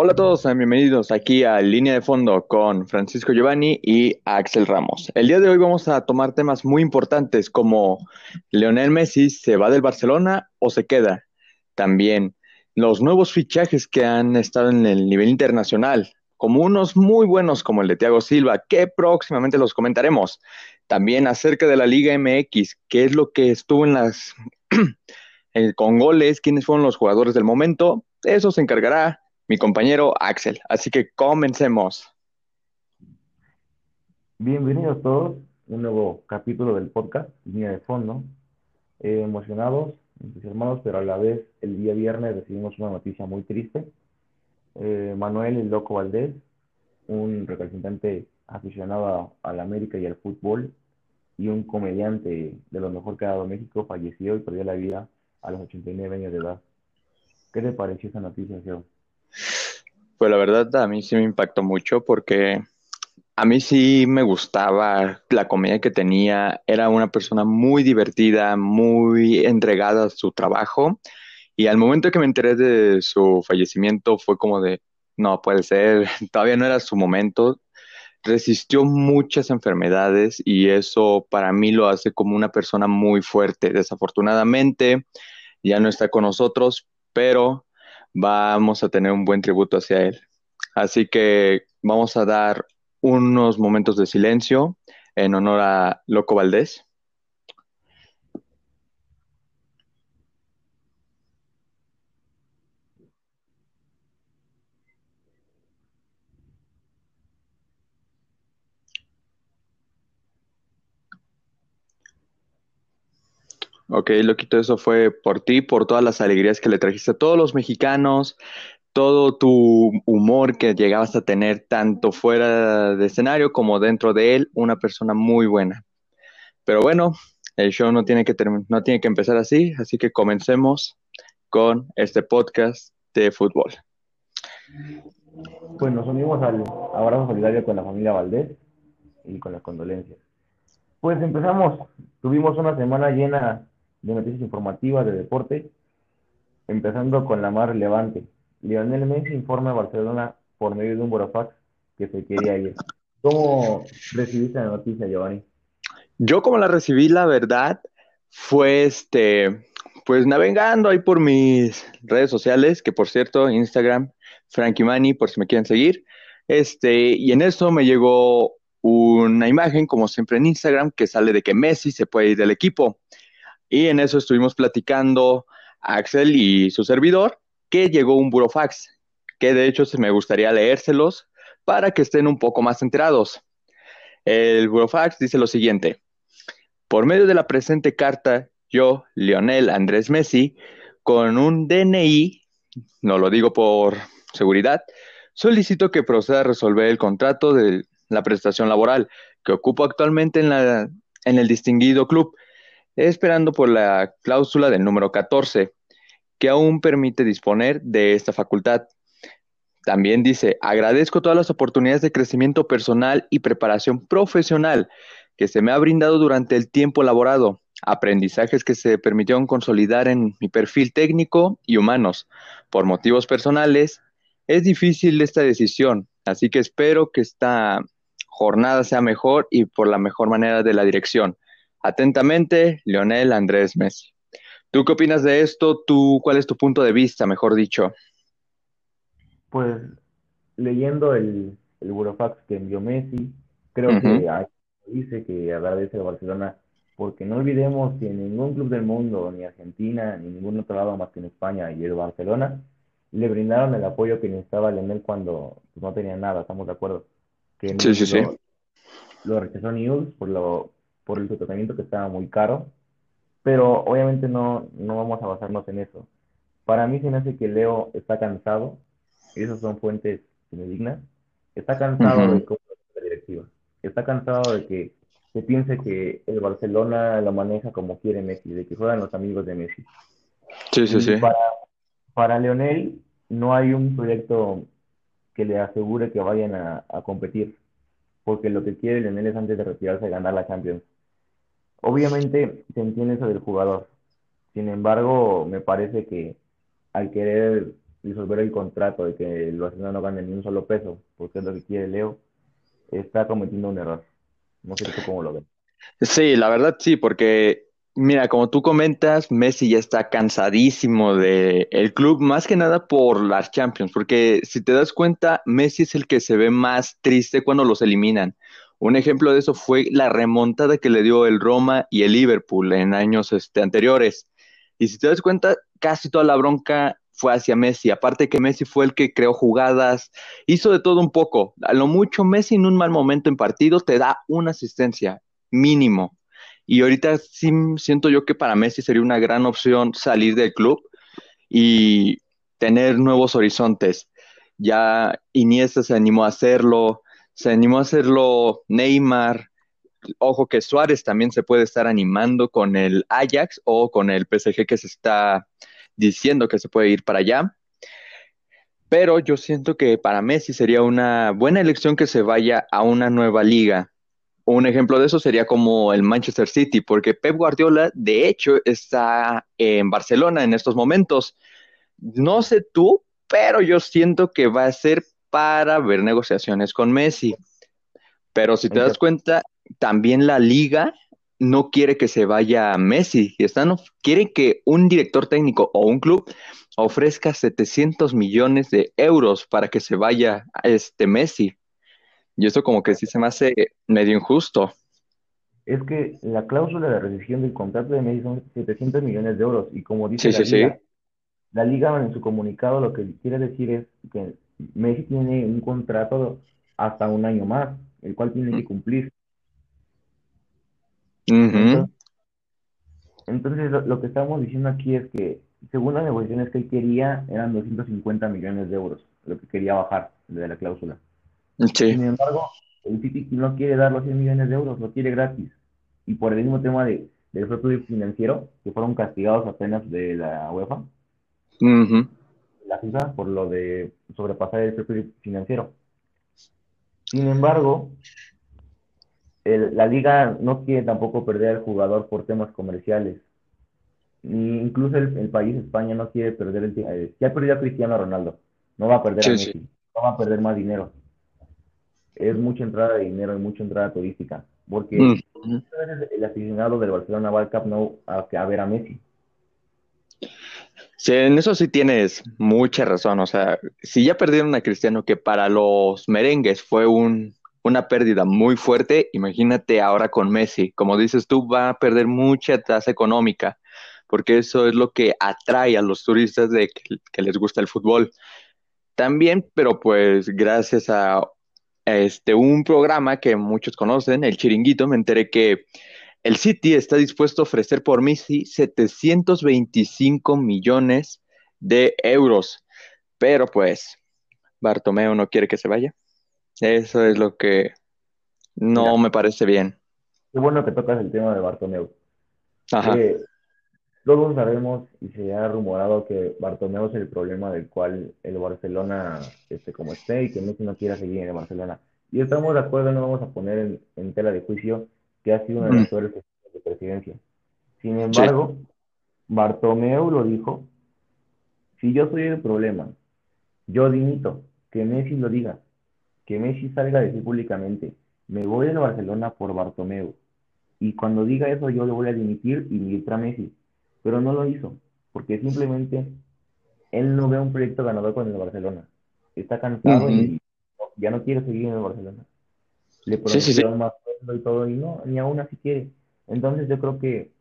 Hola a todos, bienvenidos aquí a Línea de Fondo con Francisco Giovanni y Axel Ramos. El día de hoy vamos a tomar temas muy importantes como Leonel Messi se va del Barcelona o se queda. También los nuevos fichajes que han estado en el nivel internacional, como unos muy buenos como el de Thiago Silva, que próximamente los comentaremos. También acerca de la Liga MX, qué es lo que estuvo en las con goles, quiénes fueron los jugadores del momento. Eso se encargará mi compañero Axel. Así que comencemos. Bienvenidos todos, un nuevo capítulo del podcast, Línea de Fondo. Eh, emocionados, entusiasmados, pero a la vez el día viernes recibimos una noticia muy triste. Eh, Manuel El Loco Valdés, un representante aficionado a, la América y al fútbol y un comediante de lo mejor que ha dado México, falleció y perdió la vida a los 89 años de edad. ¿Qué te pareció esa noticia, Sergio? Pues la verdad a mí sí me impactó mucho porque a mí sí me gustaba la comedia que tenía. Era una persona muy divertida, muy entregada a su trabajo. Y al momento que me enteré de su fallecimiento fue como de, no puede ser, todavía no era su momento. Resistió muchas enfermedades y eso para mí lo hace como una persona muy fuerte. Desafortunadamente ya no está con nosotros, pero vamos a tener un buen tributo hacia él. Así que vamos a dar unos momentos de silencio en honor a Loco Valdés. Ok, Loquito, eso fue por ti, por todas las alegrías que le trajiste a todos los mexicanos, todo tu humor que llegabas a tener tanto fuera de escenario como dentro de él, una persona muy buena. Pero bueno, el show no tiene que, no tiene que empezar así, así que comencemos con este podcast de fútbol. Pues nos unimos al abrazo solidario con la familia Valdés y con las condolencias. Pues empezamos, tuvimos una semana llena de noticias informativas de deporte, empezando con la más relevante. Lionel Messi informa a Barcelona por medio de un burofax que se quería ir. ¿Cómo recibiste la noticia, Giovanni? Yo como la recibí, la verdad, fue este, pues navegando ahí por mis redes sociales, que por cierto, Instagram, Frankie Mani, por si me quieren seguir. Este, y en eso me llegó una imagen, como siempre en Instagram, que sale de que Messi se puede ir del equipo. Y en eso estuvimos platicando Axel y su servidor, que llegó un burofax, que de hecho me gustaría leérselos para que estén un poco más enterados. El burofax dice lo siguiente. Por medio de la presente carta, yo, Lionel Andrés Messi, con un DNI, no lo digo por seguridad, solicito que proceda a resolver el contrato de la prestación laboral que ocupo actualmente en, la, en el distinguido club esperando por la cláusula del número 14, que aún permite disponer de esta facultad. También dice, agradezco todas las oportunidades de crecimiento personal y preparación profesional que se me ha brindado durante el tiempo laborado, aprendizajes que se permitieron consolidar en mi perfil técnico y humanos. Por motivos personales, es difícil esta decisión, así que espero que esta jornada sea mejor y por la mejor manera de la dirección. Atentamente, Leonel Andrés Messi. ¿Tú qué opinas de esto? ¿Tú, ¿Cuál es tu punto de vista, mejor dicho? Pues leyendo el, el burofax que envió Messi, creo que dice que agradece a Barcelona, porque no olvidemos que ningún club del mundo, ni Argentina, ni ningún otro lado más que en España y el Barcelona, le brindaron el apoyo que necesitaba Leonel cuando pues, no tenía nada, estamos de acuerdo. Que sí, sí, sí. Lo rechazó News por lo por el tratamiento que estaba muy caro, pero obviamente no, no vamos a basarnos en eso. Para mí se me hace que Leo está cansado, y esas son fuentes dignas, está cansado de cómo la directiva, está cansado de que se piense que el Barcelona lo maneja como quiere Messi, de que juegan los amigos de Messi. Sí, sí, sí. Para, para Leonel no hay un proyecto que le asegure que vayan a, a competir, porque lo que quiere Leonel es antes de retirarse ganar la Champions. Obviamente se entiende eso del jugador. Sin embargo, me parece que al querer disolver el contrato de que el Barcelona no gane ni un solo peso, porque es lo que quiere Leo, está cometiendo un error. No sé cómo lo ves. Sí, la verdad sí, porque mira, como tú comentas, Messi ya está cansadísimo de el club, más que nada por las Champions, porque si te das cuenta, Messi es el que se ve más triste cuando los eliminan. Un ejemplo de eso fue la remontada que le dio el Roma y el Liverpool en años este, anteriores. Y si te das cuenta, casi toda la bronca fue hacia Messi. Aparte que Messi fue el que creó jugadas, hizo de todo un poco. A lo mucho, Messi en un mal momento en partido te da una asistencia mínimo. Y ahorita sí siento yo que para Messi sería una gran opción salir del club y tener nuevos horizontes. Ya Iniesta se animó a hacerlo, se animó a hacerlo Neymar. Ojo que Suárez también se puede estar animando con el Ajax o con el PSG que se está diciendo que se puede ir para allá. Pero yo siento que para Messi sería una buena elección que se vaya a una nueva liga. Un ejemplo de eso sería como el Manchester City, porque Pep Guardiola, de hecho, está en Barcelona en estos momentos. No sé tú, pero yo siento que va a ser para ver negociaciones con Messi. Pero si te das cuenta, también la liga no quiere que se vaya Messi, están, quiere que un director técnico o un club ofrezca 700 millones de euros para que se vaya a este Messi. Y eso como que sí se me hace medio injusto. Es que la cláusula de rescisión del contrato de Messi son 700 millones de euros y como dice la, liga, la liga en su comunicado lo que quiere decir es que Messi tiene un contrato hasta un año más, el cual tiene que cumplir. Entonces, lo, que estamos diciendo aquí es que, según las negociaciones que él quería, eran 250 millones de euros, lo que quería bajar de la cláusula. Sin embargo, el City no quiere dar los 100 millones de euros, lo quiere gratis. Y por el mismo tema de, del propio financiero, que fueron castigados apenas de la UEFA, la FIFA, por lo de sobrepasar el propio financiero. Sin embargo, la liga no quiere tampoco perder al jugador por temas comerciales. Ni incluso el, país, España, no quiere perder el... Eh, ya perdido a Cristiano Ronaldo, no va a perder a Messi, no va a perder más dinero. Es mucha entrada de dinero y mucha entrada turística. Porque mm. el aficionado del Barcelona va al Camp Nou a, a ver a Messi. Sí, en eso sí tienes mucha razón. O sea, si ya perdieron a Cristiano, que para los merengues fue un, una pérdida muy fuerte, imagínate ahora con Messi. Como dices tú, va a perder mucha tasa económica, porque eso es lo que atrae a los turistas de que, les gusta el fútbol. También, pero pues gracias a este un programa que muchos conocen, el Chiringuito, me enteré que el City está dispuesto a ofrecer por Messi 725 millones de euros. Pero pues Bartomeu no quiere que se vaya. Eso es lo que no me parece bien. Qué bueno que tocas el tema de Bartomeu. Ajá. todos sabemos y se ha rumorado que Bartomeu es el problema del cual el Barcelona esté como esté y que Messi no quiera seguir en el Barcelona. Y estamos de acuerdo, no vamos a poner en, tela de juicio que ha sido uno de los peores de presidencia. Sin embargo, Bartomeu lo dijo, si yo soy el problema, yo dimito, que Messi lo diga que Messi salga a decir públicamente, me voy de Barcelona por Bartomeu. Y cuando diga eso yo le voy a dimitir y militar a Messi. Pero no lo hizo, porque simplemente él no ve un proyecto ganador con el Barcelona. Está cansado y ya no quiere seguir en el Barcelona. Le prometieron más y todo y no, ni aún así quiere. Entonces yo creo que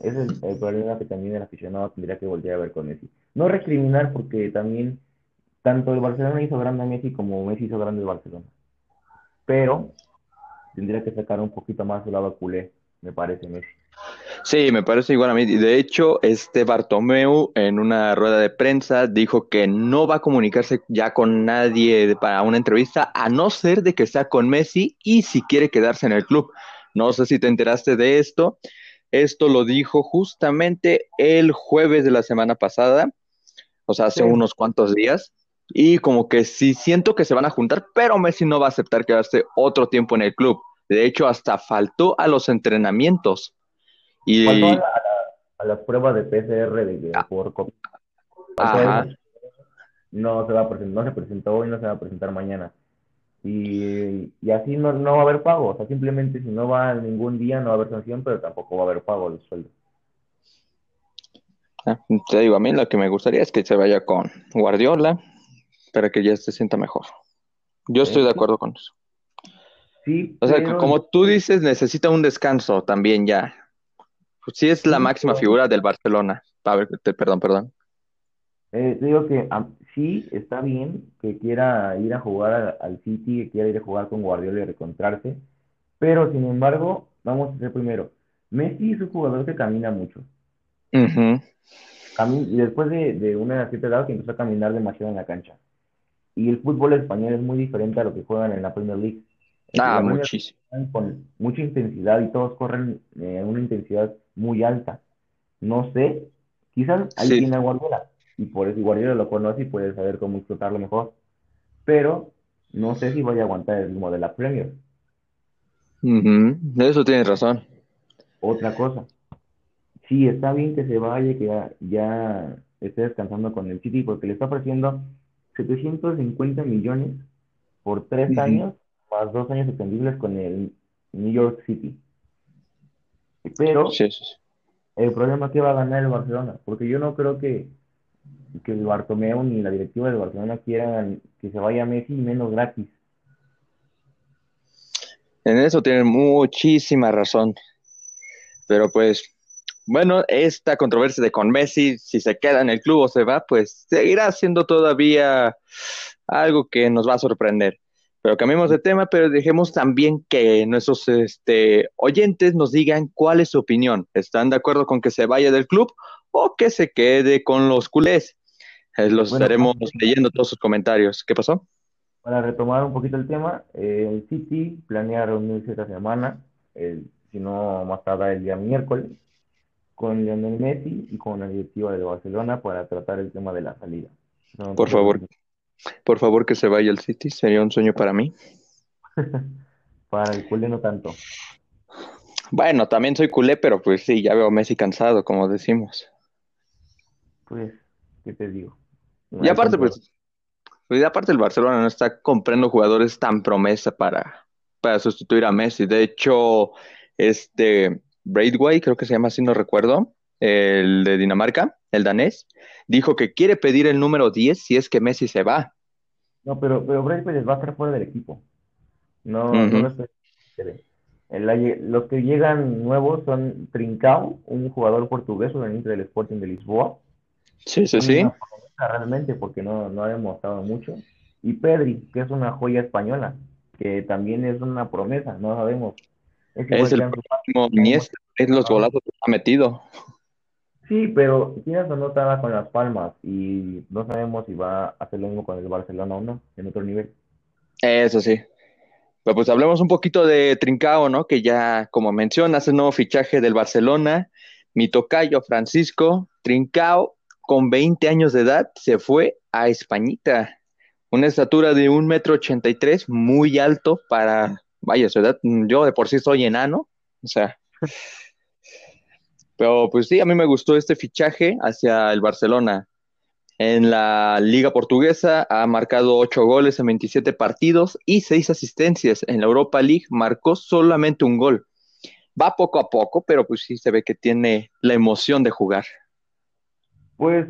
ese es el, problema que también el aficionado tendría que volver a ver con Messi. No recriminar porque también tanto el Barcelona hizo grande a Messi como Messi hizo grande el Barcelona. Pero tendría que sacar un poquito más su lado culé, me parece Messi. Sí, me parece igual a mí. De hecho, este Bartomeu en una rueda de prensa dijo que no va a comunicarse ya con nadie para una entrevista, a no ser de que sea con Messi y si quiere quedarse en el club. No sé si te enteraste de esto. Esto lo dijo justamente el jueves de la semana pasada, o sea, hace unos cuantos días. Y como que sí siento que se van a juntar, pero Messi no va a aceptar quedarse otro tiempo en el club. De hecho, hasta faltó a los entrenamientos. Y... Faltó a, las pruebas de PCR de, por Ajá. no se va a presentar, no se presentó hoy, no se va a presentar mañana. Y, y así no, no va a haber pago, o sea, simplemente si no va ningún día no va a haber sanción, pero tampoco va a haber pago de sueldo. Ah, te digo, a mí lo que me gustaría es que se vaya con Guardiola para que ya se sienta mejor. Yo estoy de acuerdo con eso. Sí, O sea, pero- como tú dices, necesita un descanso también ya. Pues sí es la máxima figura del Barcelona. A ver, te- perdón, perdón. Eh, te digo que sí está bien que quiera ir a jugar al City, que quiera ir a jugar con Guardiola y reencontrarse, pero sin embargo, vamos a ser primero. Messi es un jugador que camina mucho. Ujú. Cami- y después de, de una cierta edad que empezó a caminar demasiado en la cancha. Y el fútbol español es muy diferente a lo que juegan en la Premier League. Ah, muchísimo. Con mucha intensidad y todos corren eh, a una intensidad muy alta. No sé, quizás ahí Sí. a Guardiola y por eso Guardiola lo conoce y puede saber cómo explotarlo mejor. Pero no sé si vaya a aguantar el ritmo de la Premier. De eso tienes razón. Otra cosa, sí, está bien que se vaya, que ya, ya esté descansando con el City porque le está ofreciendo 750 millones por tres años, más dos años extendibles con el New York City. Pero Sí, sí, sí. el problema es que va a ganar el Barcelona, porque yo no creo que, que el Bartomeu ni la directiva del Barcelona quieran que se vaya Messi menos gratis. En eso tienen muchísima razón. Pero pues, bueno, esta controversia de con Messi, si se queda en el club o se va, pues seguirá siendo todavía algo que nos va a sorprender. Pero cambiemos de tema, pero dejemos también que nuestros este, oyentes nos digan cuál es su opinión. ¿Están de acuerdo con que se vaya del club o que se quede con los culés? Eh, los Bueno, estaremos antes- leyendo todos sus comentarios. ¿Qué pasó? Para retomar un poquito el tema, eh, el City planea reunirse esta semana, si no más tarde el día miércoles, con Lionel Messi y con la directiva del Barcelona para tratar el tema de la salida. Por favor. Por favor, que se vaya el City. Sería un sueño para mí. Para el culé no tanto. Bueno, también soy culé, pero pues sí, ya veo a Messi cansado, como decimos. Pues, ¿qué te digo? Y aparte, pues, pues, y aparte el Barcelona no está comprando jugadores tan promesa para, para sustituir a Messi. De hecho, este Braithwaite, creo que se llama así, no recuerdo, el de Dinamarca, el danés, dijo que quiere pedir el número 10 si es que Messi se va. No, pero, pero Pérez va a estar fuera del equipo. No, no lo estoy- la- los que llegan nuevos son Trincao, un jugador portugués proveniente del Sporting de Lisboa. Sí, sí, sí. Realmente porque no, no ha demostrado mucho. Y Pedri, que es una joya española, que también es una promesa, no sabemos. Es igual Es el próximo Iniesta, es los golazos que ha metido. Sí, pero Quinas no estaba con las palmas y no sabemos si va a hacer lo mismo con el Barcelona o no, en otro nivel. Eso sí. Pero pues hablemos un poquito de Trincao, ¿no? Que ya, como mencionas, el nuevo fichaje del Barcelona, mi tocayo Francisco Trincao, con 20 años de edad, se fue a Españita. Una estatura de un metro ochenta y tres, muy alto para, vaya, su edad. Yo de por sí soy enano, o sea. Pero pues sí, a mí me gustó este fichaje hacia el Barcelona. En la Liga Portuguesa ha marcado 8 goles en 27 partidos y 6 asistencias. En la Europa League marcó solamente un gol. Va poco a poco, pero pues sí se ve que tiene la emoción de jugar. Pues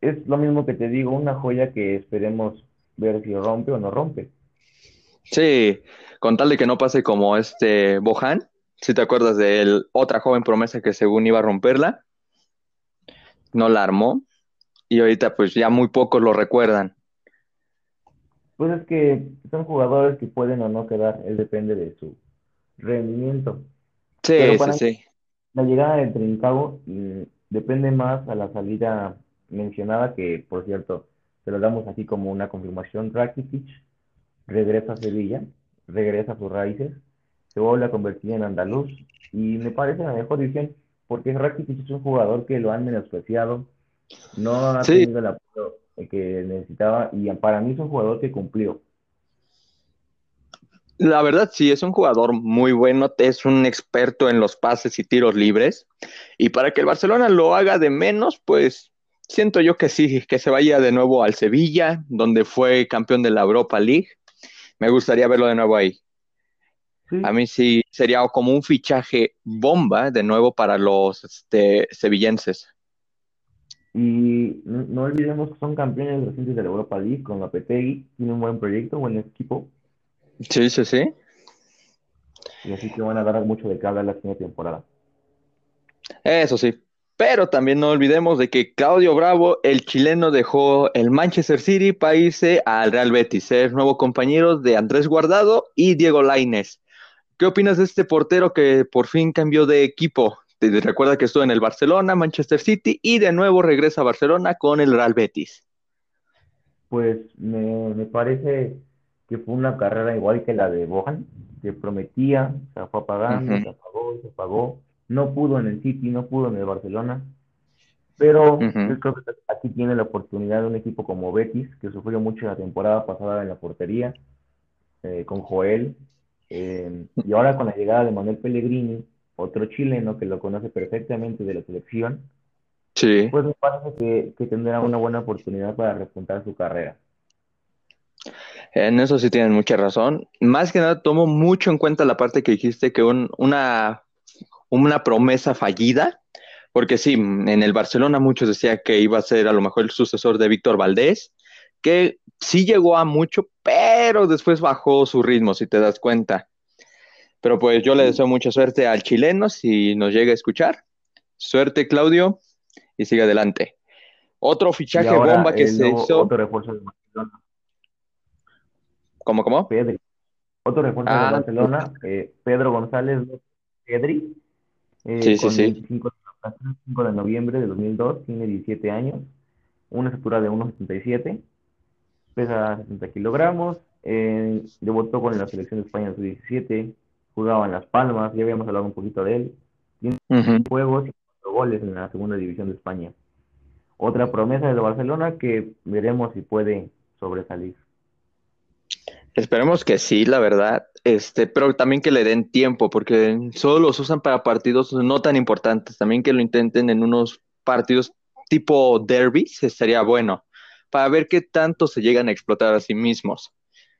es lo mismo que te digo, una joya que esperemos ver si rompe o no rompe. Sí, con tal de que no pase como este Bohan, si te acuerdas de él, otra joven promesa que según iba a romperla, no la armó y ahorita pues ya muy pocos lo recuerdan. Pues es que son jugadores que pueden o no quedar, él depende de su rendimiento. Sí, Pero sí, para- sí. La llegada de Trincao depende más a la salida mencionada, que por cierto, se lo damos aquí como una confirmación. Rakitic regresa a Sevilla, regresa a sus raíces, se vuelve a convertir en andaluz y me parece la mejor decisión porque Rakitic es un jugador que lo han menospreciado, no ha Sí. tenido el apoyo que necesitaba y para mí es un jugador que cumplió. La verdad, sí, es un jugador muy bueno, es un experto en los pases y tiros libres. Y para que el Barcelona lo haga de menos, pues siento yo que sí, que se vaya de nuevo al Sevilla, donde fue campeón de la Europa League. Me gustaría verlo de nuevo ahí. A mí sí sería como un fichaje bomba de nuevo para los este, sevillenses. Y no, olvidemos que son campeones recientes de la Europa League con la Petegui, tiene un buen proyecto, buen equipo. Sí, sí, sí. Y así que van a dar mucho de cada la siguiente temporada. Eso sí. Pero también no olvidemos de que Claudio Bravo, el chileno, dejó el Manchester City para irse al Real Betis, ser nuevo compañero de Andrés Guardado y Diego Laines. ¿Qué opinas de este portero que por fin cambió de equipo? Te recuerda que estuvo en el Barcelona, Manchester City y de nuevo regresa a Barcelona con el Real Betis. Pues me, parece que fue una carrera igual que la de Bohan, que prometía, se fue apagando, se apagó, se apagó no pudo en el City, no pudo en el Barcelona, pero yo creo que aquí tiene la oportunidad de un equipo como Betis, que sufrió mucho la temporada pasada en la portería, eh, con Joel, eh, y ahora con la llegada de Manuel Pellegrini, otro chileno que lo conoce perfectamente de la selección, sí. pues me parece que, que tendrá una buena oportunidad para repuntar su carrera. En eso sí tienen mucha razón. Más que nada, tomo mucho en cuenta la parte que dijiste que una una promesa fallida, porque sí, en el Barcelona muchos decían que iba a ser a lo mejor el sucesor de Víctor Valdés, que sí llegó a mucho, pero después bajó su ritmo, si te das cuenta. Pero pues yo le deseo mucha suerte al chileno si nos llega a escuchar. Suerte, Claudio, y sigue adelante. Otro fichaje bomba que se hizo. Otro refuerzo de Barcelona. ¿Cómo, cómo? Pedri. Otro refuerzo de ah, Barcelona, eh, Pedro González Pedri, eh, sí, sí, sí. 5 de noviembre de 2002, tiene 17 años, una estatura de 1,77, pesa 60 kilogramos, eh, debutó con la selección de España en su 17, jugaba en Las Palmas, ya habíamos hablado un poquito de él, tiene juegos y cuatro goles en la segunda división de España. Otra promesa de Barcelona que veremos si puede sobresalir. Esperemos que sí, la verdad. Este, pero también que le den tiempo, porque solo los usan para partidos no tan importantes. También que lo intenten en unos partidos tipo derbis, estaría bueno, para ver qué tanto se llegan a explotar a sí mismos.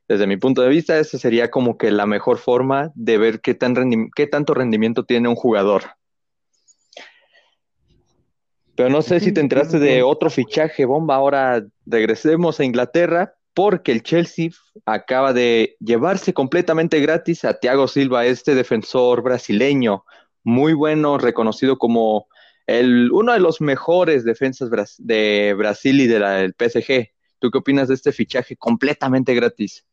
Desde mi punto de vista, esa sería como que la mejor forma de ver qué, tan qué tanto rendimiento tiene un jugador. Pero no sé si te enteraste de otro fichaje bomba. Ahora regresemos a Inglaterra porque el Chelsea acaba de llevarse completamente gratis a Thiago Silva, este defensor brasileño, muy bueno, reconocido como el, uno de los mejores defensas de Brasil y del PSG. ¿Tú qué opinas de este fichaje completamente gratis?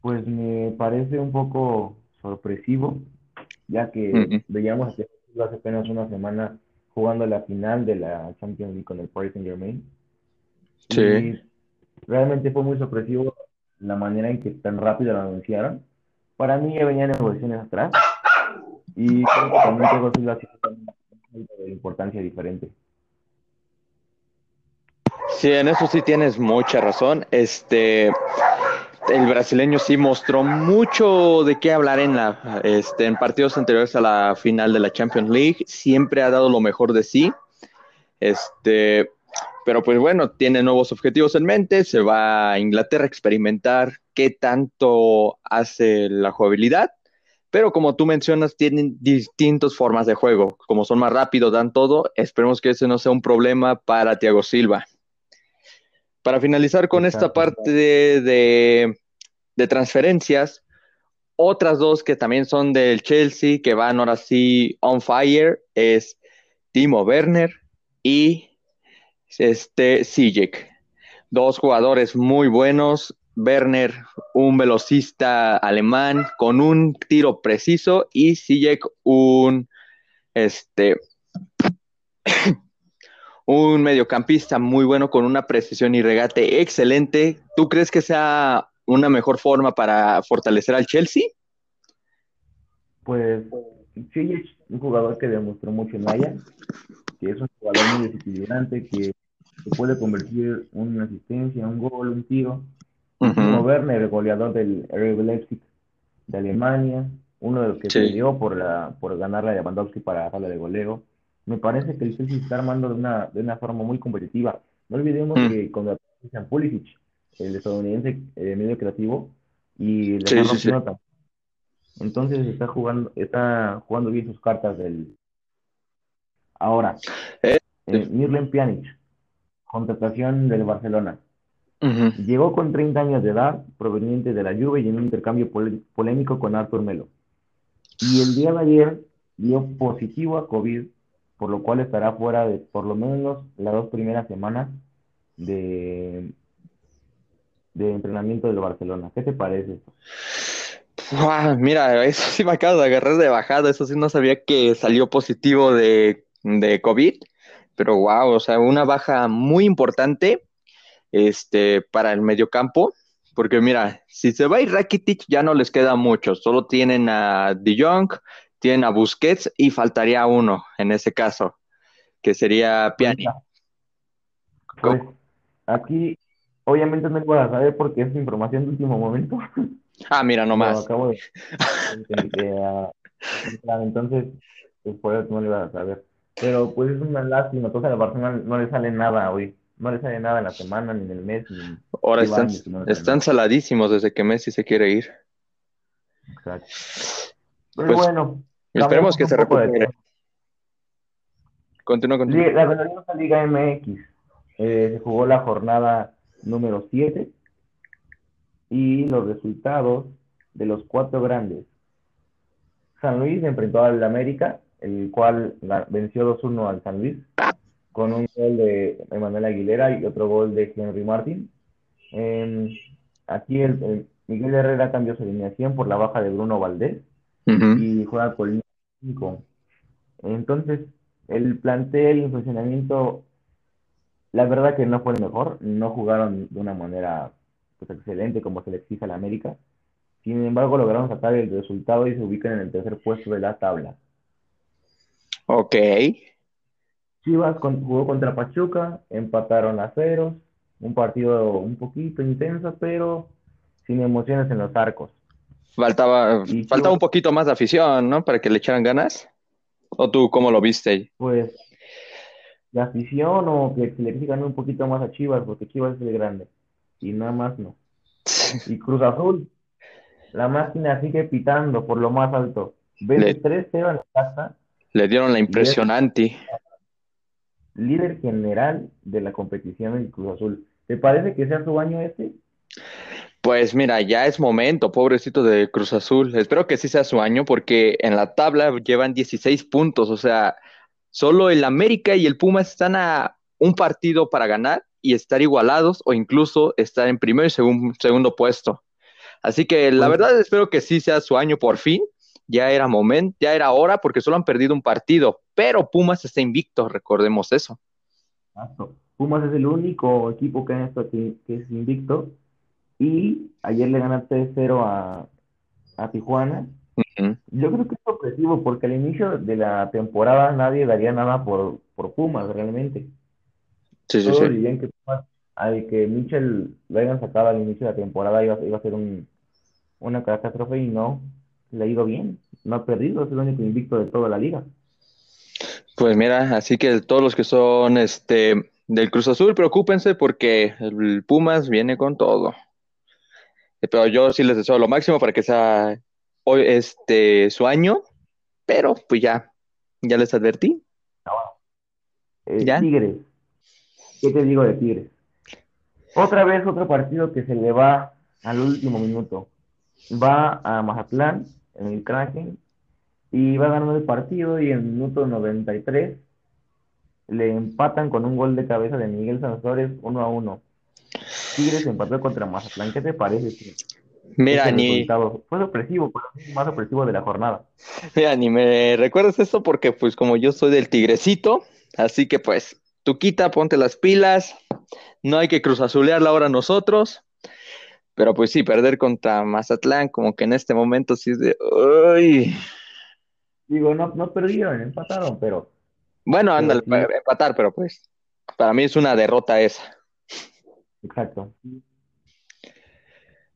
Pues me parece un poco sorpresivo, ya que veíamos que hace apenas una semana jugando la final de la Champions League con el Paris Saint Germain. Sí realmente fue muy sorpresivo la manera en que tan rápido lo anunciaron. Para mí ya venían negociaciones atrás y creo que también Diego Silva de importancia diferente. Sí, en eso sí tienes mucha razón. Este, el brasileño sí mostró mucho de qué hablar en la, este, en partidos anteriores a la final de la Champions League. Siempre ha dado lo mejor de sí. Este, pero pues bueno, tiene nuevos objetivos en mente, se va a Inglaterra a experimentar qué tanto hace la jugabilidad. Pero como tú mencionas, tienen distintas formas de juego. Como son más rápidos, dan todo. Esperemos que ese no sea un problema para Thiago Silva. Para finalizar con esta parte de, de transferencias, otras dos que también son del Chelsea, que van ahora sí on fire, es Timo Werner y este Sijek. Dos jugadores muy buenos. Werner, un velocista alemán con un tiro preciso y Sijek, un este un mediocampista muy bueno con una precisión y regate excelente. ¿Tú crees que sea una mejor forma para fortalecer al Chelsea? Pues Sijek, un jugador que demostró mucho en Maya, que es un jugador muy desequilibrante, que puede convertir una asistencia, un gol, un tiro. Como Werner, el goleador del RB Leipzig de Alemania, uno de los que se dio por, la, por ganar la Lewandowski para darle de goleo. me parece que el Chelsea está armando de una, de una forma muy competitiva. No olvidemos Mm. que cuando Christian Pulisic, el estadounidense eh, medio creativo, y le Sí, está sí, Entonces está jugando, está jugando bien sus cartas del. Ahora, Eh, eh, Mirlen Pjanic, contratación del Barcelona. Ujú. Llegó con 30 años de edad, proveniente de la Juve y en un intercambio pole- polémico con Arthur Melo. Y el día de ayer dio positivo a COVID, por lo cual estará fuera de por lo menos las dos primeras semanas de, de entrenamiento del Barcelona. ¿Qué te parece? Guau, mira, eso sí me acabo de agarrar de bajada, eso sí no sabía que salió positivo de, de COVID, pero wow, o sea, una baja muy importante este, para el mediocampo, porque mira, si se va a ir Rakitic ya no les queda mucho, solo tienen a De Jong, tienen a Busquets y faltaría uno en ese caso, que sería Pjanic. Pues aquí, obviamente no lo vas a saber porque es información de último momento. Ah, mira nomás. acabo de, entonces, pues por eso no lo ibas a saber. Pero pues es una lástima, entonces al Barcelona no le sale nada hoy. No le sale nada en la semana, ni en el mes, ni Ahora están, no saladísimos desde que Messi se quiere ir. Exacto. Pero Pues, bueno, Esperemos que se recupere. Continúa, continúa. La gloriosa Liga MX. eh, se jugó la jornada número 7 y los resultados de los cuatro grandes. San Luis enfrentó al América, el cual ga- venció 2-1 al San Luis, con un gol de Emanuel Aguilera y otro gol de Henry Martin. Em, aquí el, el Miguel Herrera cambió su alineación por la baja de Bruno Valdés y juega con línea de cinco. Entonces, el plantel y el funcionamiento, la verdad que no fue el mejor, no jugaron de una manera pues, excelente como se le exige a la América. Sin embargo, lograron sacar el resultado y se ubican en el tercer puesto de la tabla. Ok. Chivas con- jugó contra Pachuca, empataron a ceros, un partido un poquito intenso, pero sin emociones en los arcos. Faltaba, Y faltaba Chivas- un poquito más de afición, ¿no? Para que le echaran ganas. ¿O tú cómo lo viste? Pues la afición o que se le exijan un poquito más a Chivas, porque Chivas es el grande. Y nada más no. Y Cruz Azul, la máquina sigue pitando por lo más alto. Le- 3-0 en la casa, Le dieron la impresionante. Líder general de la competición en Cruz Azul. ¿Te parece que sea su año este? Pues mira, ya es momento, pobrecito de Cruz Azul. Espero que sí sea su año porque en la tabla llevan 16 puntos. O sea, solo el América y el Pumas están a un partido para ganar y estar igualados o incluso estar en primero y segun- segundo puesto. Así que la Pues- verdad espero que sí sea su año por fin. Ya era momento, ya era hora porque solo han perdido un partido, pero Pumas está invicto, recordemos eso. Pumas es el único equipo que, han estado- que que es invicto. Y ayer le gana 3-0 a, a Tijuana. Ujú. Yo creo que es sorpresivo porque al inicio de la temporada nadie daría nada por, por Pumas, realmente. Sí, sí, Todos sí. dirían que Pumas, al que Mitchell lo hayan sacado al inicio de la temporada iba, iba a ser un, una catástrofe y no, le ha ido bien. No ha perdido, es el único invicto de toda la liga. Pues mira, así que todos los que son este del Cruz Azul, preocúpense porque el Pumas viene con todo. Eh, Pero yo sí les deseo lo máximo para que sea hoy este su año, pero pues ya, ya les advertí. Eh, ¿Ya? Tigres. ¿Qué te digo de Tigres? Otra vez otro partido que se le va al último minuto. Va a Mazatlán, en el Kraken, y va ganando el partido y en el minuto 93 le empatan con un gol de cabeza de Miguel Sansores 1 a 1. Tigres empató contra Mazatlán. ¿Qué te parece? tío? Mira, ni, resultado? Fue sorpresivo, pero más sorpresivo de la jornada. mira, ni me recuerdes esto porque pues como yo soy del Tigrecito, así que pues tú quita, ponte las pilas, no hay que cruzazulearla ahora nosotros. Pero pues sí, perder contra Mazatlán, como que en este momento sí es de, uy. Digo, no, no perdieron, empataron, pero Bueno, para empatar, pero pues para mí es una derrota esa. exacto.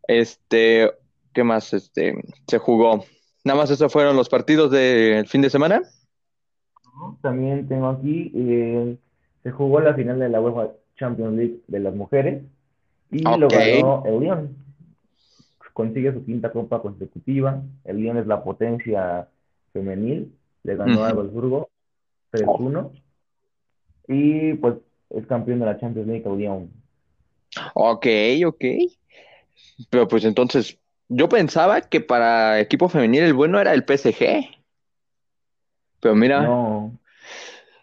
Este, ¿qué más este se jugó? Nada más esos fueron los partidos del fin de semana. también tengo aquí, eh, se jugó la final de la UEFA Champions League de las mujeres y lo Ok. ganó el Lyon. Consigue su quinta copa consecutiva. El Lyon es la potencia femenil. Le ganó a. Wolfsburgo 3-1 y pues es campeón de la Champions League el Lyon. Ok, ok. Pero pues entonces, yo pensaba que para equipo femenil el bueno era el PSG. Pero mira, No,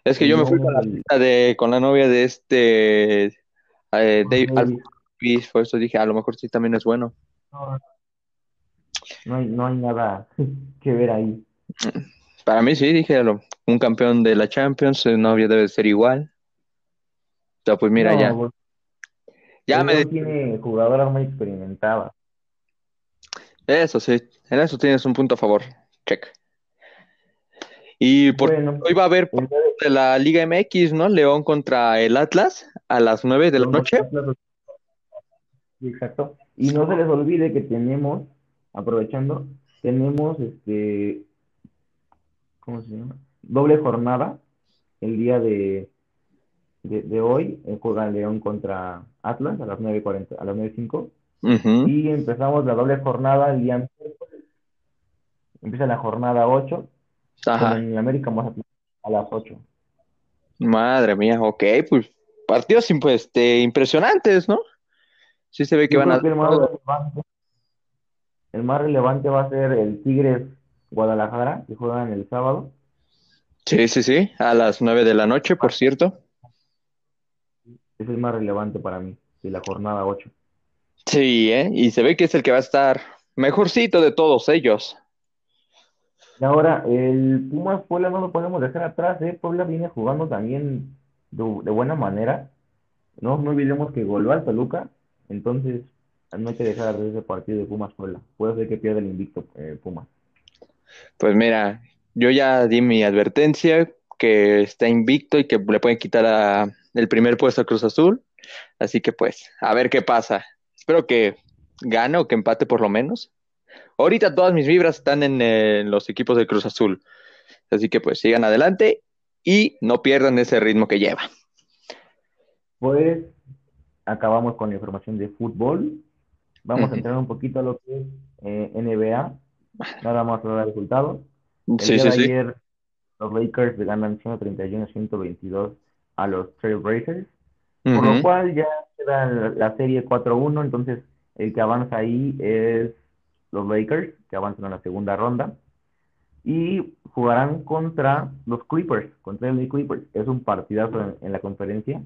es que yo me fui con la, de, con novia de este eh, Dave Davis. Por eso dije, a lo mejor sí también es bueno. No, no hay, no hay nada que ver ahí. Para mí sí, dije, un campeón de la Champions, novia debe ser igual. O sea, pues mira, No, ya, ya me... Tiene jugadoras muy experimentadas. Eso sí, en eso tienes un punto a favor. Check. Y por Bueno, hoy va a haber de la Liga MX, ¿no? León contra el Atlas a las 9 de la noche. Atlas. Exacto. Y no se les olvide que tenemos, aprovechando, tenemos este, ¿cómo se llama? Doble jornada el día de, de, de hoy. eh, Juega León contra Atlas a las 9:40, a las 9:05. Ujú. Y empezamos la doble jornada el día. Empieza la jornada 8 con Ajá. el América Mazatlán a las 8. Madre mía, ok, pues partidos este, impresionantes, ¿no? Sí se ve que Yo van a... que el más relevante, el más relevante va a ser el Tigres Guadalajara, que juegan el sábado. Sí, sí, sí, a las 9 de la noche, por cierto. Es el más relevante para mí, de la jornada 8. Sí, ¿eh? Y se ve que es el que va a estar mejorcito de todos ellos. Y ahora, el Pumas Puebla no lo podemos dejar atrás, ¿eh? Puebla viene jugando también de, de buena manera. No, no olvidemos que goleó al Toluca, entonces no hay que dejar de ese partido de Pumas Puebla. Puede ser que pierda el invicto eh, Pumas. Pues mira, yo ya di mi advertencia que está invicto y que le pueden quitar a- el primer puesto a Cruz Azul. Así que pues, a ver qué pasa. Espero que gane o que empate por lo menos. Ahorita todas mis vibras están en, eh, los equipos de Cruz Azul. Así que pues sigan adelante y no pierdan ese ritmo que llevan. Pues acabamos con la información de fútbol. Vamos a entrar un poquito a lo que es eh, NBA. Nada más a dar resultados. El Sí, día sí, de sí. ayer los Lakers ganan 131-122 a los Trailblazers, por lo cual ya queda la, serie 4-1, entonces el que avanza ahí es los Lakers, que avanzan a la segunda ronda, y jugarán contra los Clippers, contra los Clippers. Es un partidazo en, en la conferencia.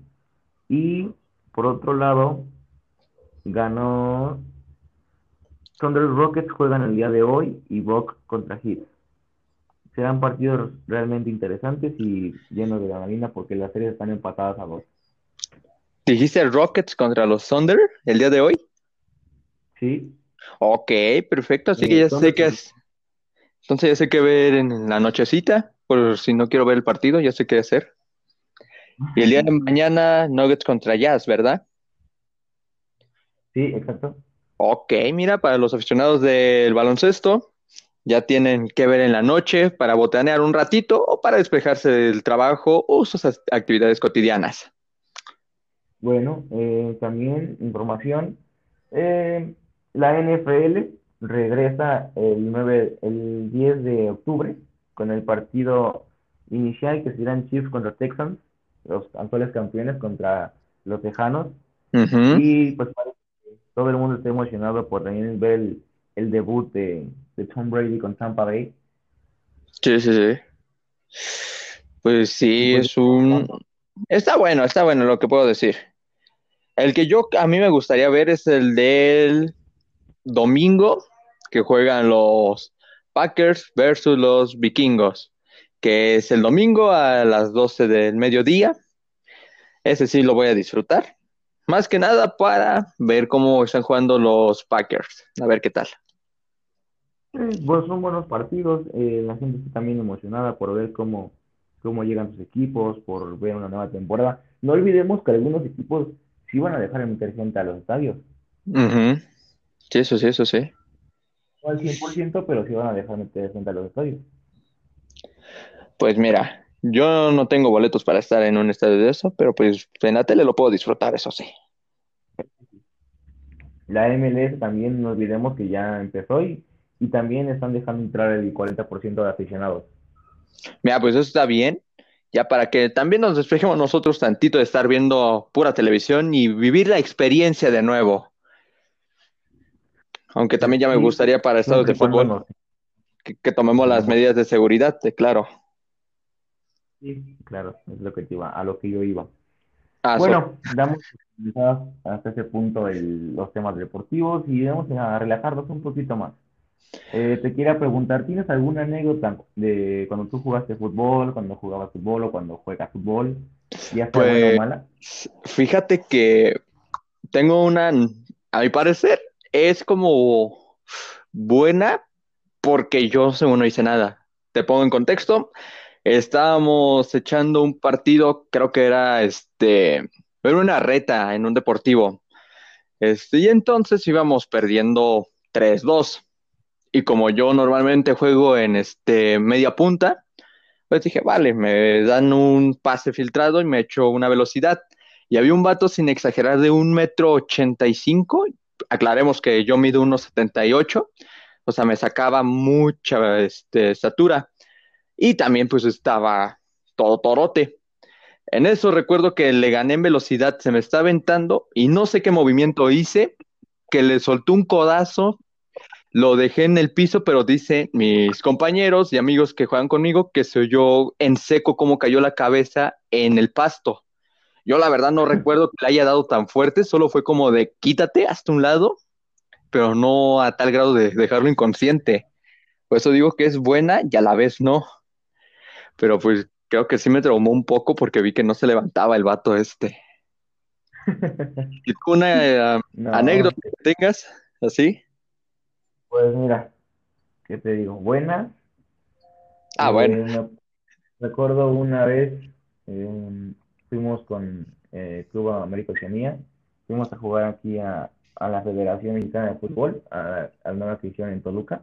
Y por otro lado, ganó Thunder Rockets juegan el día de hoy y Bucks contra Heat. Serán partidos realmente interesantes y llenos de adrenalina porque las series están empatadas a dos. ¿Dijiste Rockets contra los Thunder el día de hoy? ¿Sí? Ok, perfecto. Así que ya sé que es. Entonces ya sé qué ver en la nochecita. Por si no quiero ver el partido, ya sé qué hacer. Y el día de mañana, Nuggets contra Jazz, ¿verdad? Sí, exacto. Ok, mira, para los aficionados del baloncesto, ya tienen que ver en la noche para botanear un ratito o para despejarse del trabajo o sus actividades cotidianas. Bueno, eh, también información. eh, la NFL regresa el 9, el 10 de octubre con el partido inicial que serán Chiefs contra Texans, los actuales campeones contra los Tejanos. Y pues parece que todo el mundo está emocionado por también ver el, el debut de, de Tom Brady con Tampa Bay. Sí, sí, sí. Pues sí, pues, es un... Está bueno, está bueno lo que puedo decir. El que yo, a mí me gustaría ver es el del domingo, que juegan los Packers versus los Vikingos, que es el domingo a las 12 del mediodía. Ese sí lo voy a disfrutar. Más que nada para ver cómo están jugando los Packers. A ver qué tal. pues son buenos partidos, eh, la gente está también emocionada por ver cómo, cómo llegan sus equipos, por ver una nueva temporada. No olvidemos que algunos equipos sí van a dejar de meter gente a los estadios. Sí, eso sí, eso sí. No al 100%, pero sí van a dejar de meter gente a los estadios. Pues mira, Yo no tengo boletos para estar en un estadio de eso, pero pues en la tele lo puedo disfrutar, eso sí. La MLS también, no olvidemos que ya empezó y, y también están dejando entrar el 40% de aficionados. Mira, pues eso está bien, ya para que también nos despejemos nosotros tantito de estar viendo pura televisión y vivir la experiencia de nuevo. Aunque también ya me gustaría para estados de fútbol que, que tomemos las medidas de seguridad, de claro. Sí, claro, es lo que te iba, a lo que yo iba. Ah, so- Bueno, damos hasta ese punto el- los temas deportivos y vamos a relajarnos un poquito más. Eh, te quería preguntar, ¿tienes alguna anécdota de cuando tú jugaste fútbol, cuando jugabas fútbol o cuando juegas fútbol, ya sea buena o pues mala? fíjate que tengo una, a mi parecer, es como buena porque yo según no hice nada. Te pongo en contexto. Estábamos echando un partido, creo que era este, era una reta en un deportivo. Este, y entonces íbamos perdiendo tres dos Y como yo normalmente juego en este media punta, pues dije, vale, me dan un pase filtrado y me echo una velocidad. Y había un vato sin exagerar de un metro ochenta y cinco. Aclaremos que yo mido unos setenta y ocho, o sea, me sacaba mucha este, estatura. Y también pues estaba todo torote. En eso recuerdo que le gané en velocidad, se me está aventando y no sé qué movimiento hice, que le soltó un codazo, lo dejé en el piso, pero dice mis compañeros y amigos que juegan conmigo que se oyó en seco cómo cayó la cabeza en el pasto. Yo la verdad no recuerdo que le haya dado tan fuerte, solo fue como de quítate hasta un lado, pero no a tal grado de dejarlo inconsciente. Por eso digo que es buena y a la vez no. Pero pues creo que sí me traumó un poco porque vi que no se levantaba el vato este. ¿Y tú una eh, No, anécdota que tengas así? pues mira, ¿qué te digo? Buena, Ah, bueno. eh, recuerdo una vez, eh, fuimos con eh, Club América Oceanía, fuimos a jugar aquí a, a la Federación Mexicana de Fútbol, a, a la nueva afición en Toluca.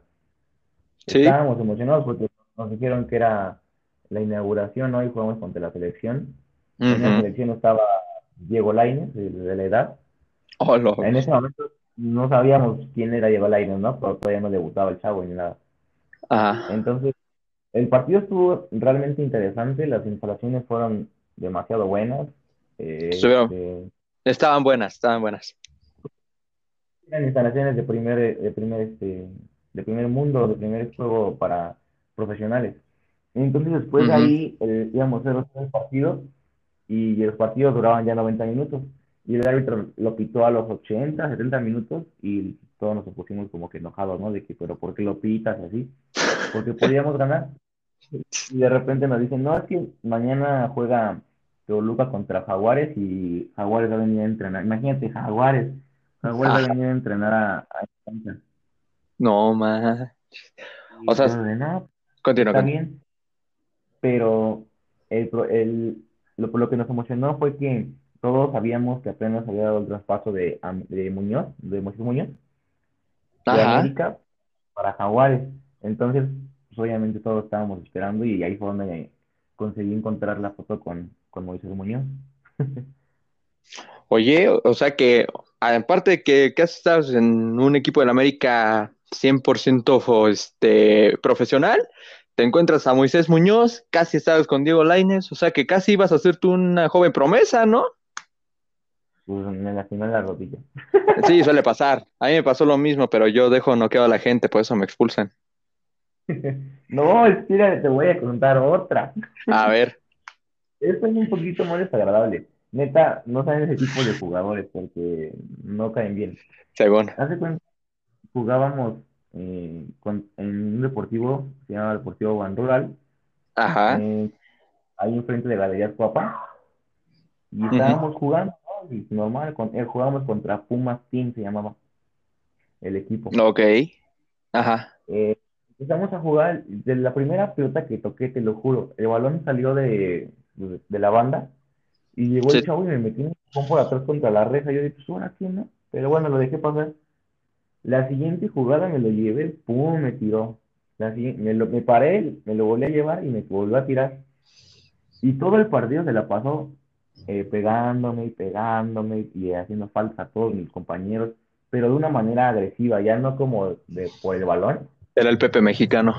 Sí. Estábamos emocionados porque nos dijeron que era la inauguración, ¿no? Y jugamos contra la selección. En Ujú. selección estaba Diego Lainez, de, de la edad. Oh, En ese momento no sabíamos quién era Diego Lainez, ¿no? Pero todavía no debutaba el chavo ni nada. Ajá. Entonces, el partido estuvo realmente interesante, las instalaciones fueron demasiado buenas. eh, este, estaban buenas, estaban buenas. eran instalaciones de primer, de primer, este, de primer mundo, de primer juego para profesionales. Entonces, después de ahí eh, íbamos a hacer los tres partidos y los partidos duraban ya 90 minutos. Y el árbitro lo pitó a los 80, 70 minutos y todos nos pusimos como que enojados, ¿no? De que, pero ¿por qué lo pitas así? Porque podíamos ganar. Y de repente nos dicen, no, es que mañana juega Toluca contra Jaguares y Jaguares va a venir a entrenar. Imagínate, Jaguares. Jaguares va a Ajá. venir a entrenar a, a. No, más. O sea, continúa, bien. Pero el, el, lo, lo que nos emocionó fue que todos sabíamos que apenas había dado el traspaso de, de Muñoz, de Moisés Muñoz, de Ajá. América para Jaguares. Entonces, pues, obviamente todos estábamos esperando y ahí fue donde conseguí encontrar la foto con, con Moisés Muñoz. Oye, o sea que, aparte de que casi estás en un equipo de la América 100% fo- este, profesional, te encuentras a Moisés Muñoz, casi estabas con Diego Lainez, o sea que casi ibas a ser tú una joven promesa, ¿no? Pues me lastimé la rodilla. Sí, suele pasar. A mí me pasó lo mismo, pero yo dejo noqueado a la gente, por eso me expulsan. No, espera, te voy a contar otra. A ver, Esto es un poquito más desagradable. Neta, no saben ese tipo de jugadores porque no caen bien. según. Hace cuenta, jugábamos eh, con- en un deportivo, se llama Deportivo Ban Rural, Ajá. eh, ahí enfrente de Galerías Cuapa, y estábamos jugando, ¿no? Y normal, con, eh, jugábamos contra Pumas Team, se llamaba el equipo. Ok. Ajá. Eh, empezamos a jugar, de la primera pelota que toqué, te lo juro, el balón salió de, de, de la banda y llegó Sí. el chavo y me metí un por atrás contra la reja. Yo dije, pues ahora quién, ¿no? Pero bueno, lo dejé pasar. La siguiente jugada me lo llevé, pum, me tiró. La siguiente, me, lo, me paré, me lo volví a llevar y me volvió a tirar. Y todo el partido se la pasó eh, pegándome y pegándome y haciendo falta a todos mis compañeros, pero de una manera agresiva, ya no como de, por el balón. Era el Pepe mexicano.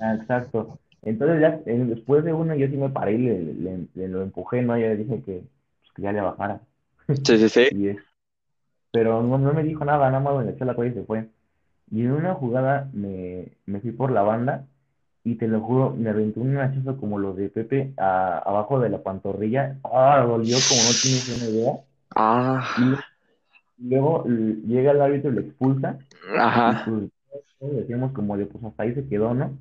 Ah, exacto. Entonces ya después de uno yo sí me paré y le, lo empujé, ¿no? Ya le dije que, pues, que ya le bajara. Sí, sí, sí. pero no, no, me dijo nada, nada más me echó la cuella y se fue. Y en una jugada me, me fui por la banda y te lo juro, me aventé un hachazo como lo de Pepe abajo de la pantorrilla. Ah, dolió como no tienes una idea. Ah. Y luego llega el árbitro y lo expulsa. Ajá. Y pues, decíamos como de, pues hasta ahí se quedó, ¿no?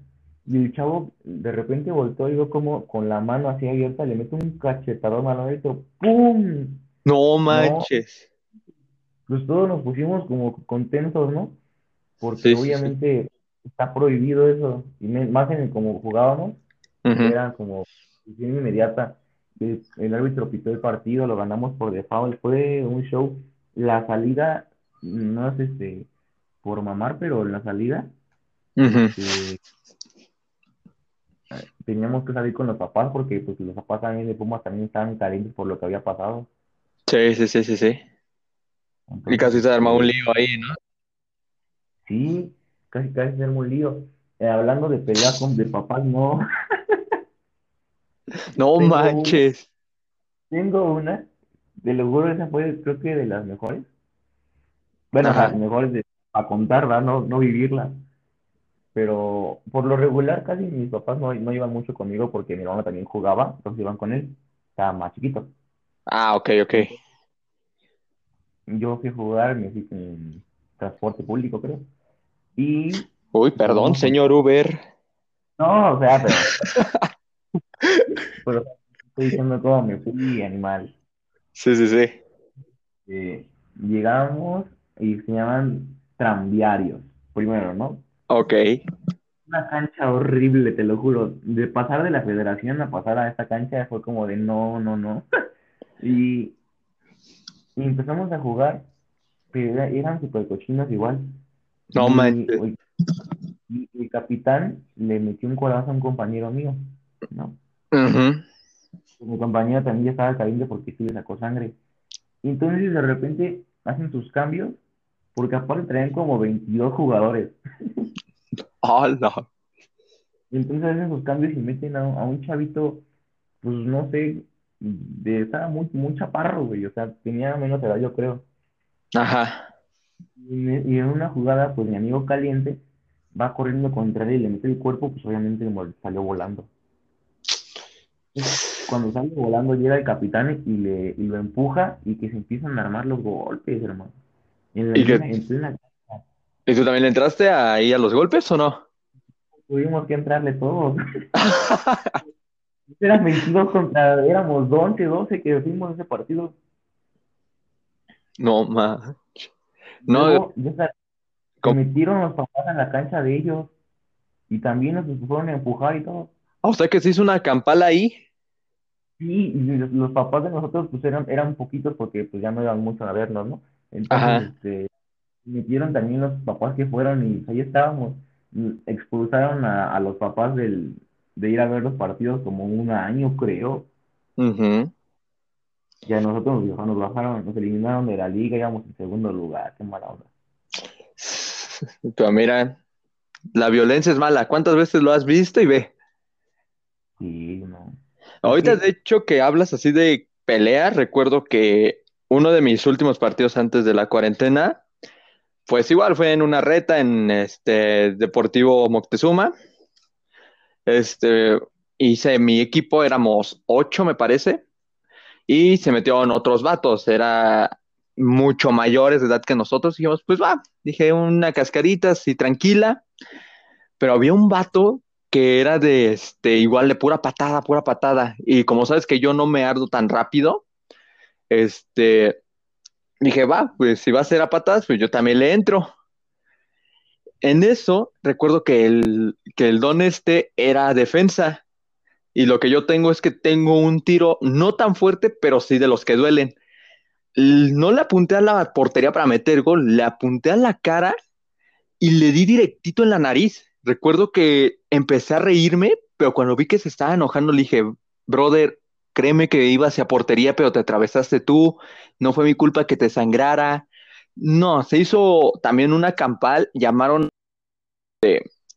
Y el chavo de repente voltó y vio como con la mano así abierta le mete un cachetadón al árbitro. ¡Pum! No manches. Pues todos nos pusimos como contentos, ¿no? Porque obviamente está prohibido eso, y más en el, como jugábamos, era como decisión inmediata. El, árbitro pitó el partido, lo ganamos por default, fue un show. La salida, no es este por mamar, pero la salida este, teníamos que salir con los papás porque pues los papás también de Pumas también estaban calientes por lo que había pasado. Sí, sí, sí, sí, sí. Y casi se armó un lío ahí, ¿no? Sí, casi casi se armó un lío. Eh, hablando de pelear con de papás, no. no manches. tengo una, de lo juro, esa fue creo que de las mejores. Bueno, las mejores de, a contar, ¿verdad? No, no vivirla. Pero por lo regular casi mis papás no, no iban mucho conmigo porque mi hermano también jugaba, entonces iban con él. Estaba más chiquito. Ah, ok, ok. Yo fui a jugar, me fui en transporte público, creo. Y... Uy, perdón, señor Uber. No, o sea, pero... pero estoy diciendo cómo me fui, animal. Sí, sí, sí. Eh, llegamos y se llaman tranviarios, primero, ¿no? Ok. Una cancha horrible, te lo juro. De pasar de la federación a pasar a esta cancha fue como de no, no, no. y, empezamos a jugar, pero eran super cochinos igual. No manches. Y, el capitán le metió un corazón a un compañero mío, ¿no? Mi compañero también ya estaba caliente porque sí le sacó sangre. Y entonces de repente hacen sus cambios, porque aparte traen como 22 jugadores. ¡Hala! Entonces hacen sus cambios y meten a, un chavito, pues no sé, de estaba muy, muy chaparro, güey, o sea, tenía menos edad, yo creo. Ajá. Y, en una jugada, pues mi amigo caliente va corriendo contra él y le mete el cuerpo, pues obviamente salió volando. Cuando sale volando llega el capitán y, le, y lo empuja y que se empiezan a armar los golpes, hermano. En ¿Y, ¿Y tú también le entraste ahí a los golpes o no? Tuvimos que entrarle todos. Eran 22 contra, éramos 12, 12 que fuimos ese partido. No, ma. No, se metieron los papás en la cancha de ellos y también nos fueron a empujar y todo. Ah, o sea que se hizo una campala ahí. Sí, y los, papás de nosotros pues eran, eran poquitos porque pues ya no iban mucho a vernos, ¿no? Entonces, este, metieron también los papás que fueron y ahí estábamos. Expulsaron a, a los papás del, de ir a ver los partidos como un año, creo. Y a nosotros nos, bajaron, nos eliminaron de la liga, íbamos en segundo lugar, qué mala onda. Pero mira, la violencia es mala. ¿Cuántas veces lo has visto y ve? Sí, no. Ahorita, de hecho, que hablas así de peleas, recuerdo que uno de mis últimos partidos antes de la cuarentena, pues igual fue en una reta en este Deportivo Moctezuma. Este, hice mi equipo, éramos ocho, me parece, y se metieron otros vatos, era mucho mayores de edad que nosotros. Dijimos, pues va, dije una cascarita así tranquila, pero había un vato que era de este, igual de pura patada, pura patada. Y como sabes que yo no me ardo tan rápido, este, dije, va, pues si va a ser a patadas, pues yo también le entro. En eso, recuerdo que el, que el don este era defensa. Y lo que yo tengo es que tengo un tiro no tan fuerte, pero sí de los que duelen. No le apunté a la portería para meter gol, le apunté a la cara y le di directito en la nariz. Recuerdo que empecé a reírme, pero cuando vi que se estaba enojando, le dije, brother, créeme que iba hacia portería, pero te atravesaste tú, no fue mi culpa que te sangrara. No, se hizo también una campal, llamaron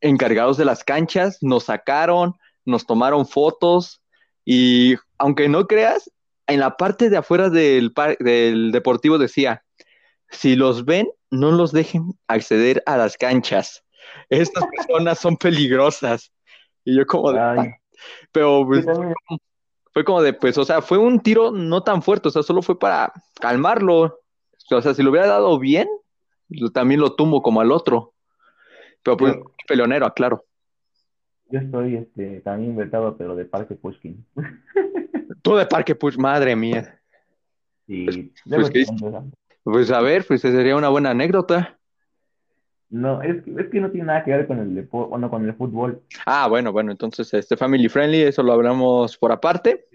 encargados de las canchas, nos sacaron, nos tomaron fotos y aunque no creas, en la parte de afuera del, del deportivo decía, si los ven, no los dejen acceder a las canchas. Estas personas son peligrosas. Y yo como de... Pero pues, fue como de, pues, o sea, fue un tiro no tan fuerte, o sea, solo fue para calmarlo. O sea, si lo hubiera dado bien, también lo tumbo como al otro. Pero pues, peleonero, aclaro. Yo estoy este, también vetado, pero de Parque Pushkin. Tú de Parque Pushkin, madre mía. Sí, pues, pues, pues, a ver, pues sería una buena anécdota. No, es que, es que no tiene nada que ver con el bueno, con el fútbol. Ah, bueno, bueno, entonces este family friendly, eso lo hablamos por aparte.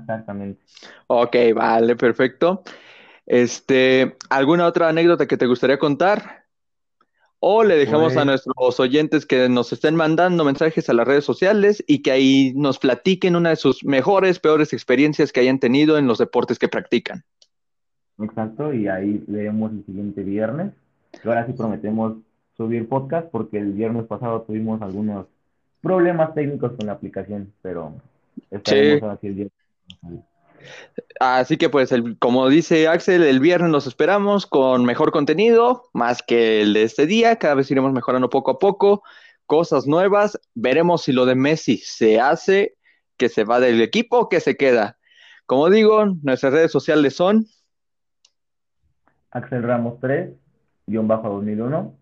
Exactamente. Ok, vale, perfecto. Este, ¿alguna otra anécdota que te gustaría contar? O le dejamos a pues nuestros oyentes que nos estén mandando mensajes a las redes sociales y que ahí nos platiquen una de sus mejores, peores experiencias que hayan tenido en los deportes que practican. Exacto, y ahí leemos el siguiente viernes ahora sí prometemos subir podcast porque el viernes pasado tuvimos algunos problemas técnicos con la aplicación, pero estaremos así el viernes. Así que pues, el, como dice Axel, el viernes los esperamos con mejor contenido, más que el de este día, cada vez iremos mejorando poco a poco, cosas nuevas, veremos si lo de Messi se hace, que se va del equipo, que se queda. Como digo, nuestras redes sociales son Axel Ramos 3, guion bajo 2001.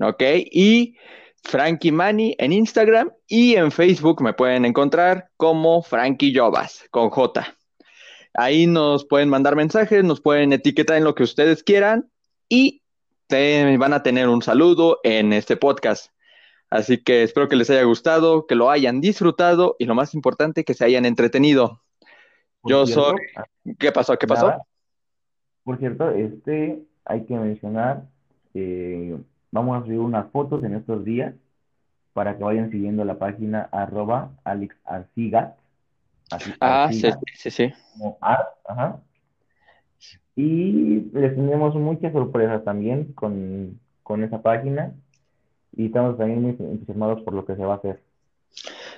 Ok, y Frankie Mani en Instagram y en Facebook me pueden encontrar como Frankie Jovas con J. Ahí nos pueden mandar mensajes, nos pueden etiquetar en lo que ustedes quieran y te van a tener un saludo en este podcast. Así que espero que les haya gustado, que lo hayan disfrutado y lo más importante, que se hayan entretenido. Yo soy... ¿Qué pasó? ¿Qué pasó? Por cierto, este hay que mencionar, que vamos a subir unas fotos en estos días para que vayan siguiendo la página arroba Alex ah, sí, sí, sí. Como ajá. Y les tenemos muchas sorpresas también con, con esa página y estamos también muy entusiasmados por lo que se va a hacer.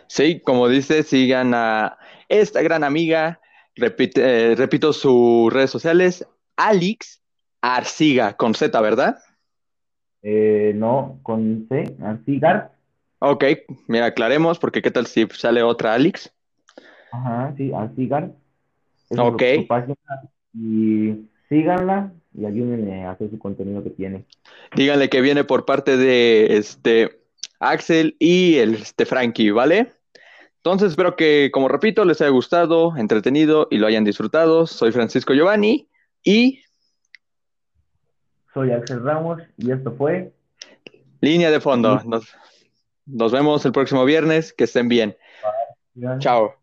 Sí, como dice, sigan a esta gran amiga, repite, eh, repito sus redes sociales, Alex Arciga, con Z, ¿verdad? Eh, no, con C, Arcigar. Ok, mira, aclaremos, porque qué tal si sale otra Alex. Ajá, sí, Arcigar. ok. y síganla y ayúdenme a hacer su contenido que tiene. Díganle que viene por parte de este Axel y el este Frankie, ¿vale? Entonces espero que, como repito, les haya gustado, entretenido y lo hayan disfrutado. Soy Francisco Giovanni y soy Axel Ramos y esto fue Línea de Fondo. Nos, nos vemos el próximo viernes. Que estén bien. Chao.